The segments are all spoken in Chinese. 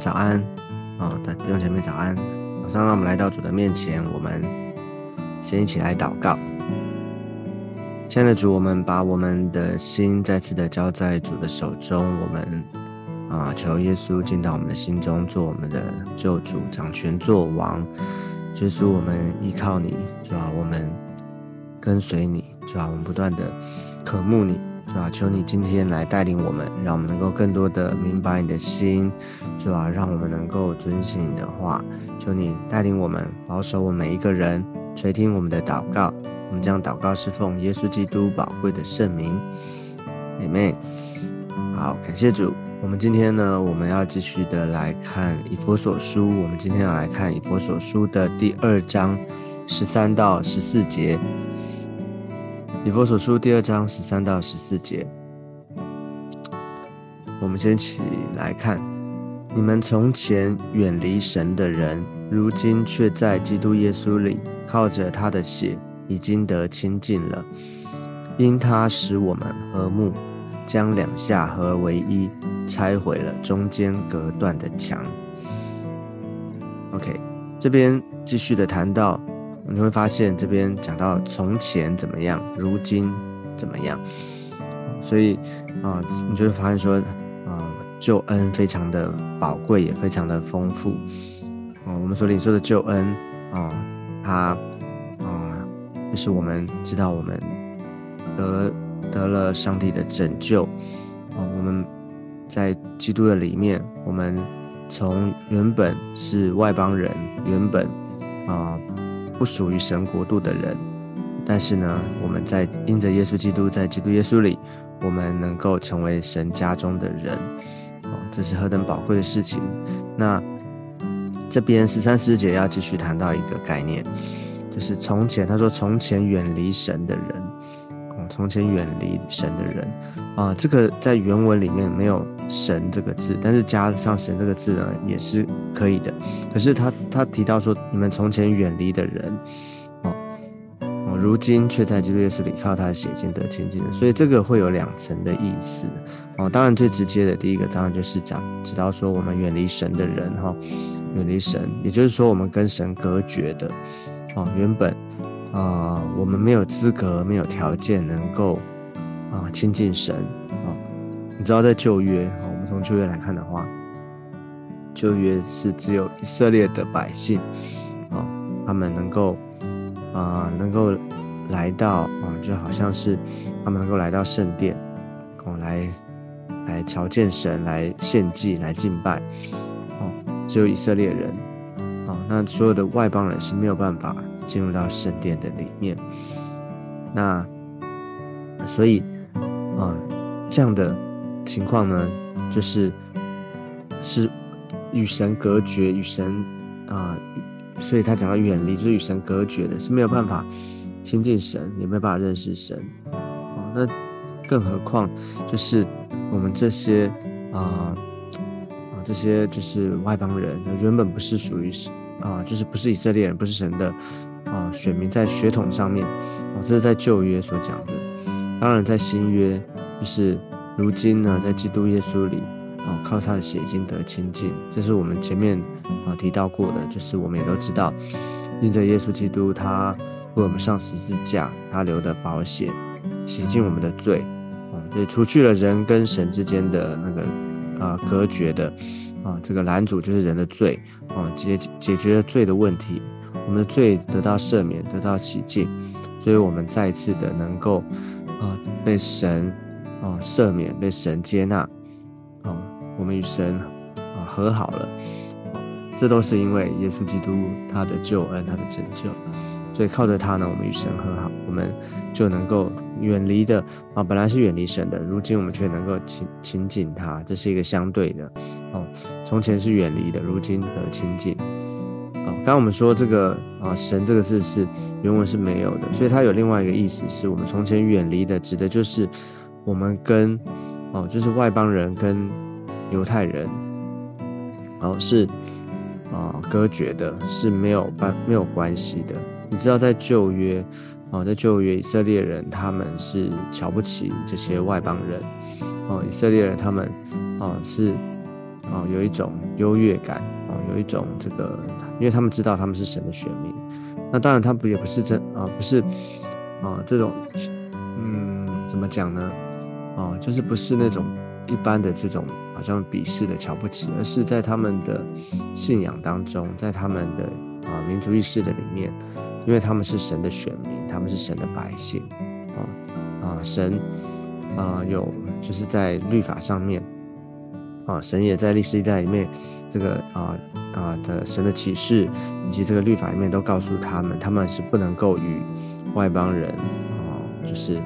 早安，啊，弟兄姐妹早安。早上让我们来到主的面前，我们先一起来祷告。亲爱的主，我们把我们的心再次的交在主的手中，我们啊，求耶稣进到我们的心中，做我们的救主，掌权做王。耶稣，我们依靠你，主啊，我们跟随你，主啊，我们不断的渴慕你。主啊，求你今天来带领我们，让我们能够更多的明白你的心。主啊，让我们能够遵循你的话。求你带领我们，保守我们每一个人，垂听我们的祷告。我们将祷告是奉耶稣基督宝贵的圣名。姐妹，好，感谢主。我们今天呢，我们要继续的来看以佛所书。我们今天要来看以佛所书的第二章十三到十四节。以佛所书第二章十三到十四节，我们先起来看：你们从前远离神的人，如今却在基督耶稣里，靠着他的血，已经得亲近了。因他使我们和睦，将两下合为一，拆毁了中间隔断的墙。OK，这边继续的谈到。你会发现这边讲到从前怎么样，如今怎么样，所以啊，你就会发现说，啊，救恩非常的宝贵，也非常的丰富。啊，我们所领受的救恩啊，它啊，就是我们知道我们得得了上帝的拯救。啊，我们在基督的里面，我们从原本是外邦人，原本啊。不属于神国度的人，但是呢，我们在因着耶稣基督，在基督耶稣里，我们能够成为神家中的人，哦，这是何等宝贵的事情。那这边十三师姐要继续谈到一个概念，就是从前，他说从前远离神的人。从前远离神的人啊，这个在原文里面没有“神”这个字，但是加上“神”这个字呢，也是可以的。可是他他提到说，你们从前远离的人，哦哦，如今却在基督耶稣里靠他的血经得亲近了。所以这个会有两层的意思哦。当然最直接的第一个，当然就是讲，直到说我们远离神的人哈，远离神，也就是说我们跟神隔绝的哦，原本。啊，我们没有资格，没有条件能够啊亲近神啊。你知道，在旧约啊，我们从旧约来看的话，旧约是只有以色列的百姓啊，他们能够啊，能够来到啊，就好像是他们能够来到圣殿哦，来来朝见神，来献祭，来敬拜哦，只有以色列人啊，那所有的外邦人是没有办法。进入到圣殿的里面，那所以啊，这样的情况呢，就是是与神隔绝，与神啊，所以他讲到远离，就是与神隔绝的，是没有办法亲近神，也没有办法认识神。那更何况就是我们这些啊啊这些就是外邦人，原本不是属于啊，就是不是以色列人，不是神的。啊，选民在血统上面，啊，这是在旧约所讲的。当然，在新约，就是如今呢，在基督耶稣里，啊，靠他的血已经得亲近。这是我们前面啊提到过的，就是我们也都知道，因着耶稣基督，他为我们上十字架，他流的宝血洗净我们的罪，啊，也除去了人跟神之间的那个啊隔绝的啊这个拦阻，就是人的罪，啊，解解决了罪的问题。我们的罪得到赦免，得到洗净，所以我们再一次的能够啊被神啊赦免，被神接纳啊，我们与神啊和好了，这都是因为耶稣基督他的救恩，他的拯救，所以靠着他呢，我们与神和好，我们就能够远离的啊本来是远离神的，如今我们却能够亲亲近他，这是一个相对的哦，从前是远离的，如今得亲近。刚刚我们说这个啊，神这个字是原文是没有的，所以它有另外一个意思，是我们从前远离的，指的就是我们跟哦，就是外邦人跟犹太人，哦是啊隔绝的，是没有办没有关系的。你知道在旧约啊，在旧约以色列人他们是瞧不起这些外邦人，哦以色列人他们啊是哦有一种优越感哦，有一种这个，因为他们知道他们是神的选民。那当然，他不也不是真啊，不是啊这种，嗯，怎么讲呢？哦，就是不是那种一般的这种好像鄙视的瞧不起，而是在他们的信仰当中，在他们的啊民族意识的里面，因为他们是神的选民，他们是神的百姓，啊啊神啊有就是在律法上面，啊神也在历史一代里面这个啊啊的神的启示以及这个律法里面都告诉他们，他们是不能够与外邦人啊就是。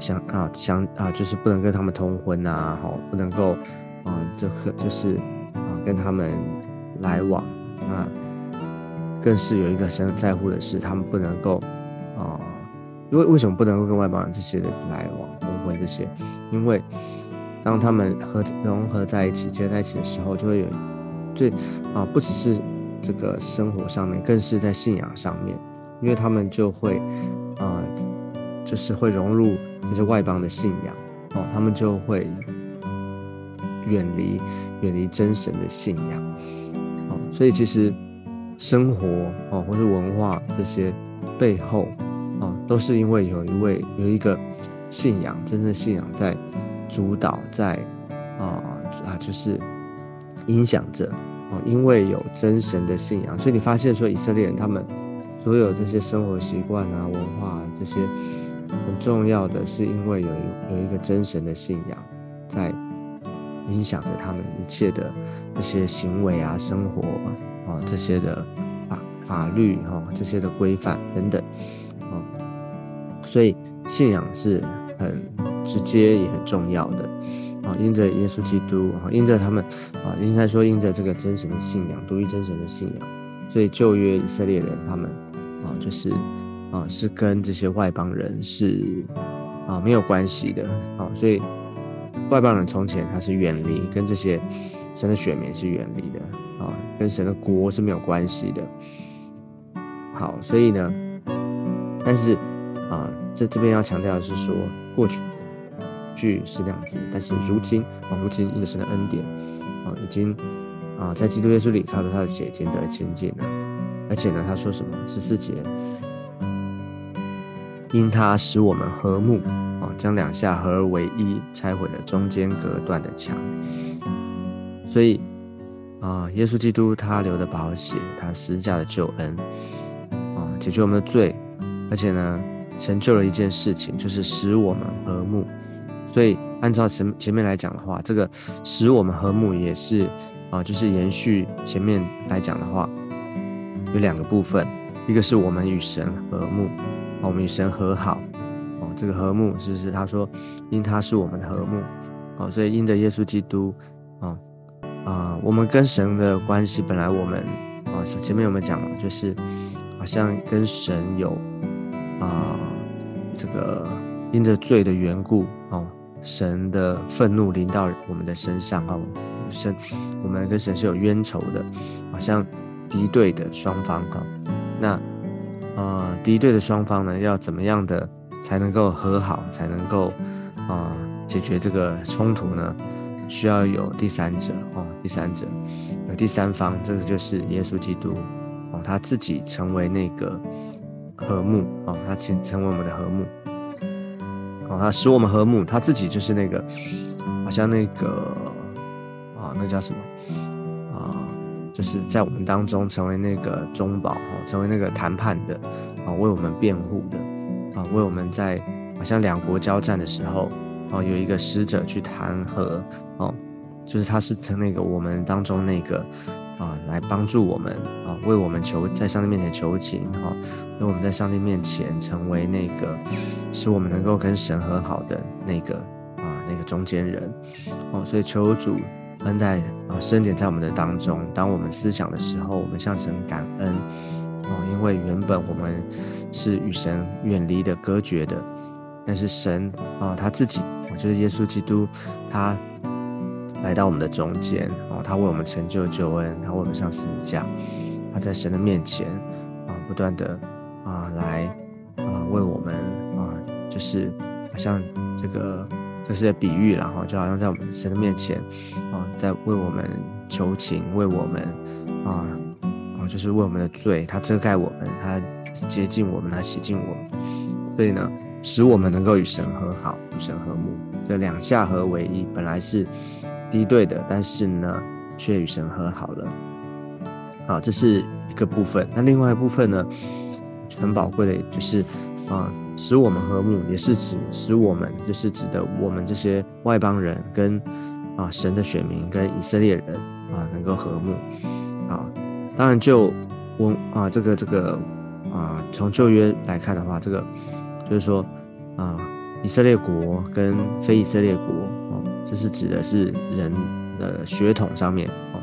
相啊相啊，就是不能跟他们通婚啊，哈，不能够啊，这个就是啊跟他们来往啊，更是有一个神在乎的是，他们不能够啊，为为什么不能够跟外邦人这些人来往通婚这些？因为当他们合融合在一起结在一起的时候，就会有最啊，不只是这个生活上面，更是在信仰上面，因为他们就会啊，就是会融入。这些外邦的信仰哦，他们就会远离远离真神的信仰哦，所以其实生活哦，或是文化这些背后哦，都是因为有一位有一个信仰，真正的信仰在主导，在啊啊，就是影响着哦，因为有真神的信仰，所以你发现说以色列人他们所有这些生活习惯啊、文化啊这些。很重要的是，因为有有一个真神的信仰，在影响着他们一切的这些行为啊、生活啊这些的法法律哈这些的规范等等啊，所以信仰是很直接也很重要的啊。因着耶稣基督啊，因着他们啊，应该说因着这个真神的信仰，独一真神的信仰，所以旧约以色列人他们啊，就是。啊，是跟这些外邦人是啊没有关系的啊，所以外邦人从前他是远离，跟这些神的选民是远离的啊，跟神的国是没有关系的。好，所以呢，但是啊，这这边要强调的是说，过去句是这样子，但是如今啊，如今因着神的恩典啊，已经啊在基督耶稣里靠着他的血已经得亲近了，而且呢，他说什么十四节。因他使我们和睦，啊，将两下合而为一，拆毁了中间隔断的墙。所以，啊，耶稣基督他留的宝血，他施加的救恩，啊，解决我们的罪，而且呢，成就了一件事情，就是使我们和睦。所以，按照前前面来讲的话，这个使我们和睦也是啊，就是延续前面来讲的话，有两个部分，一个是我们与神和睦。我们与神和好，哦，这个和睦是不是？他说，因他是我们的和睦，哦，所以因着耶稣基督，啊啊，我们跟神的关系本来我们啊前面我们讲了？就是好像跟神有啊这个因着罪的缘故，哦，神的愤怒临到我们的身上，哦，神我们跟神是有冤仇的，好像敌对的双方，哈，那。呃，敌对的双方呢，要怎么样的才能够和好，才能够啊解决这个冲突呢？需要有第三者哦，第三者有第三方，这个就是耶稣基督哦，他自己成为那个和睦哦，他成成为我们的和睦他使我们和睦，他自己就是那个好像那个啊，那叫什么？啊就是在我们当中成为那个中保，成为那个谈判的啊，为我们辩护的啊，为我们在好像两国交战的时候哦，有一个使者去谈和哦，就是他是成那个我们当中那个啊，来帮助我们啊，为我们求在上帝面前求情哈，让我们在上帝面前成为那个使我们能够跟神和好的那个啊那个中间人哦，所以求主。恩待啊，深点在我们的当中。当我们思想的时候，我们向神感恩哦，因为原本我们是与神远离的、隔绝的。但是神啊，他自己，我就是耶稣基督，他来到我们的中间哦，他为我们成就救恩，他为我们上十字架，他在神的面前啊，不断的啊来啊为我们啊，就是好像这个这是比喻然后就好像在我们神的面前啊，在为我们求情，为我们啊啊，就是为我们的罪，他遮盖我们，他接近我们，他洗净我们，所以呢，使我们能够与神和好，与神和睦。这两下合为一，本来是敌对的，但是呢，却与神和好了。好，这是一个部分。那另外一部分呢，很宝贵的，就是啊，使我们和睦，也是指使我们，就是指的我们这些外邦人跟啊神的选民跟以色列人啊能够和睦。啊，当然就我啊这个这个啊从旧约来看的话，这个就是说啊。以色列国跟非以色列国是指的是人的血统上面哦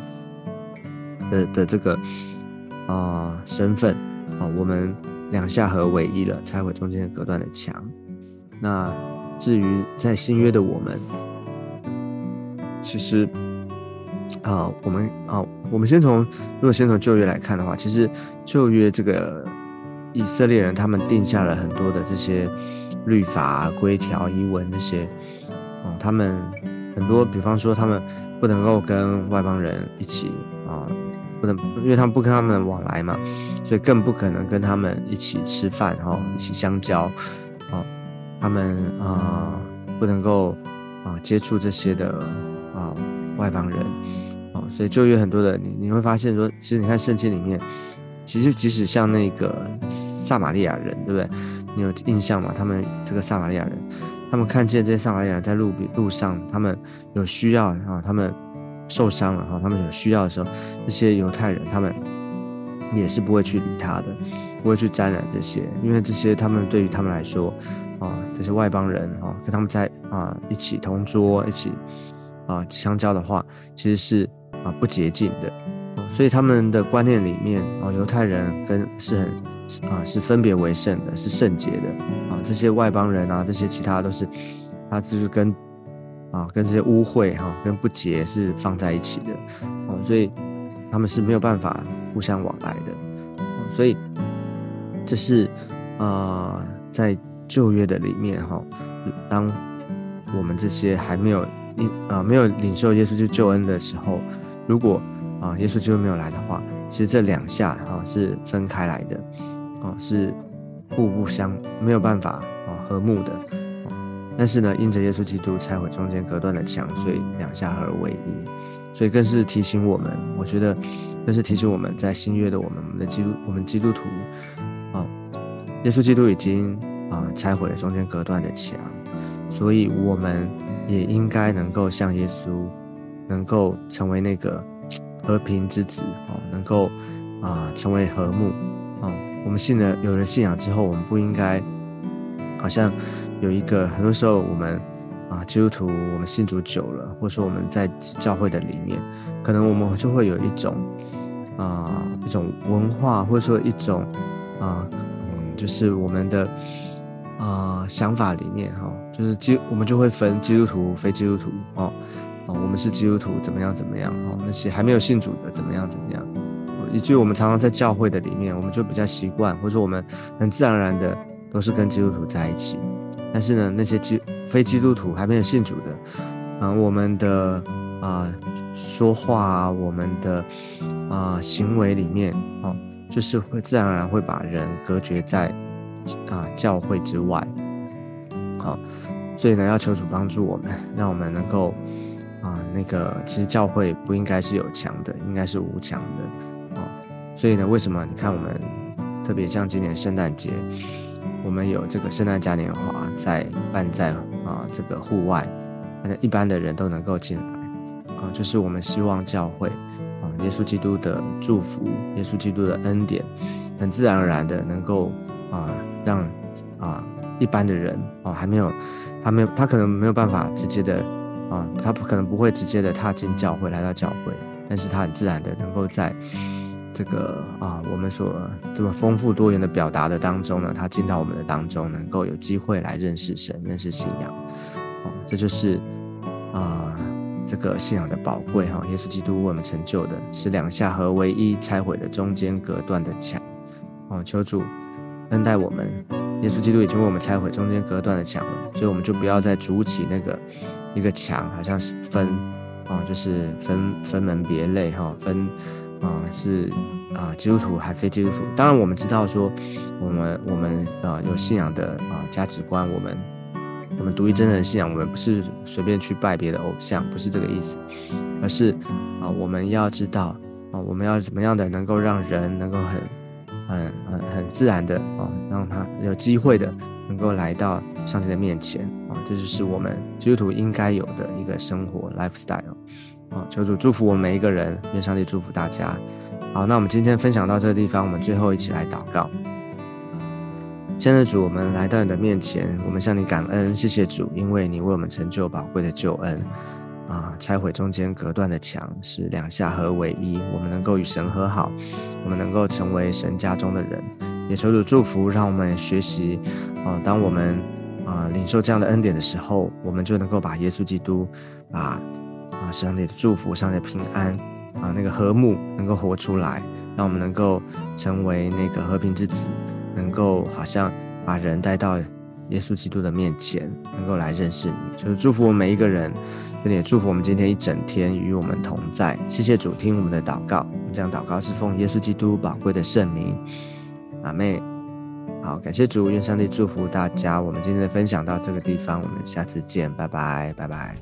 的的这个啊身份啊，我们两下合为一了，拆毁中间隔断的墙。那至于在新约的我们，其实啊，我们啊，我们先从如果先从旧约来看的话，其实旧约这个以色列人他们定下了很多的这些。律法、规条、遗文这些，哦，他们很多，比方说，他们不能够跟外邦人一起啊，不能，因为他们不跟他们往来嘛，所以更不可能跟他们一起吃饭，哈，一起相交，啊，他们啊，不能够啊接触这些的啊外邦人，啊，所以就有很多的，你你会发现说，其实你看圣经里面，其实即使像那个撒玛利亚人，对不对？你有印象吗？他们这个撒玛利亚人，他们看见这些撒玛利亚人在路路上，他们有需要啊，他们受伤了哈，他们有需要的时候，这些犹太人他们也是不会去理他的，不会去沾染这些，因为这些他们对于他们来说啊，这些外邦人啊，跟他们在啊一起同桌一起啊相交的话，其实是啊不洁净的，所以他们的观念里面啊，犹太人跟是很。啊，是分别为圣的，是圣洁的啊。这些外邦人啊，这些其他都是，他就是跟啊，跟这些污秽哈，跟不洁是放在一起的哦，所以他们是没有办法互相往来的。所以这是啊，在旧约的里面哈，当我们这些还没有领啊没有领受耶稣就救恩的时候，如果啊耶稣基督没有来的话，其实这两下哈是分开来的。啊，是互不相没有办法啊和睦的，但是呢，因着耶稣基督拆毁中间隔断的墙，所以两下合为一，所以更是提醒我们，我觉得更是提醒我们在新约的我们，我们的基督，我们基督徒啊，耶稣基督已经啊拆毁了中间隔断的墙，所以我们也应该能够像耶稣，能够成为那个和平之子哦，能够啊成为和睦啊。我们信了有了信仰之后，我们不应该好像有一个很多时候我们啊基督徒，我们信主久了，或者说我们在教会的里面，可能我们就会有一种啊一种文化，或者说一种啊嗯，就是我们的啊想法里面哈，就是基我们就会分基督徒、非基督徒哦啊，我们是基督徒怎么样怎么样哦，那些还没有信主的怎么样怎么样。以至于我们常常在教会的里面，我们就比较习惯，或者说我们很自然而然的都是跟基督徒在一起。但是呢，那些基非基督徒还没有信主的，嗯，我们的啊说话，我们的啊行为里面，哦，就是会自然而然会把人隔绝在啊教会之外。好，所以呢，要求主帮助我们，让我们能够那个，其实教会不应该是有墙的，应该是无墙的哦。所以呢，为什么你看我们特别像今年圣诞节，我们有这个圣诞嘉年华在办在啊这个户外，反正一般的人都能够进来啊，就是我们希望教会啊，耶稣基督的祝福，耶稣基督的恩典，很自然而然的能够啊让啊一般的人啊还没有他没有他可能没有办法直接的啊，他不可能不会直接的踏进教会来到教会，但是他很自然的能够在。这个啊，我们所这么丰富多元的表达的当中呢，他进到我们的当中，能够有机会来认识神、认识信仰，哦，这就是啊，这个信仰的宝贵哈。耶稣基督为我们成就的是两下合为一，拆毁了中间隔断的墙，哦，求主恩待我们，耶稣基督已经为我们拆毁中间隔断的墙了，所以我们就不要再筑起那个一个墙，好像是分啊，就是分分门别类哈，分啊是啊基督徒还非基督徒。当然我们知道说，我们我们啊有信仰的啊价值观，我们我们独一真正的信仰，我们不是随便去拜别的偶像，不是这个意思，而是啊我们要知道啊我们要怎么样的能够让人能够很。很很很自然的啊，让他有机会的能够来到上帝的面前啊，这就是我们基督徒应该有的一个生活 lifestyle 啊。求主祝福我们每一个人，愿上帝祝福大家。好，那我们今天分享到这个地方，我们最后一起来祷告。亲爱的主，我们来到你的面前，我们向你感恩，谢谢主，因为你为我们成就宝贵的救恩。啊！拆毁中间隔断的墙，使两下合为一。我们能够与神和好，我们能够成为神家中的人。也求主祝福，让我们学习。啊，当我们啊领受这样的恩典的时候，我们就能够把耶稣基督，把啊上帝的祝福、上的平安啊那个和睦能够活出来，让我们能够成为那个和平之子，能够好像把人带到耶稣基督的面前，能够来认识你。就是祝福我们每一个人。也祝福我们今天一整天与我们同在。谢谢主听我们的祷告，我们这样祷告是奉耶稣基督宝贵的圣名。阿妹，好，感谢主，愿上帝祝福大家。我们今天的分享到这个地方，我们下次见，拜拜，拜拜。